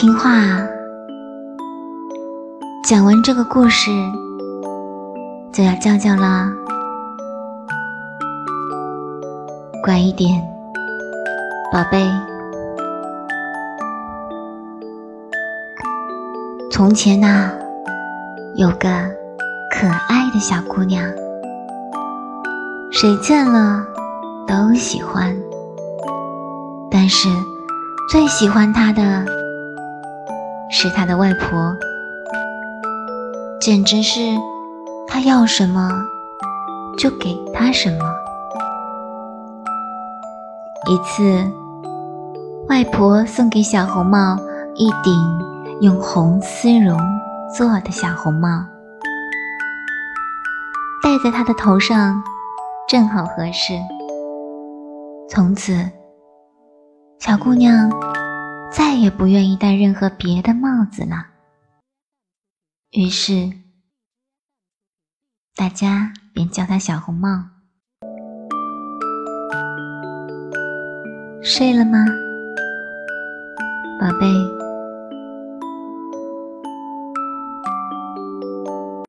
听话啊！讲完这个故事就要叫叫啦，乖一点，宝贝。从前呐，有个可爱的小姑娘，谁见了都喜欢，但是最喜欢她的是他的外婆，简直是他要什么就给他什么。一次，外婆送给小红帽一顶。用红丝绒做的小红帽，戴在她的头上正好合适。从此，小姑娘再也不愿意戴任何别的帽子了。于是，大家便叫他小红帽。睡了吗，宝贝？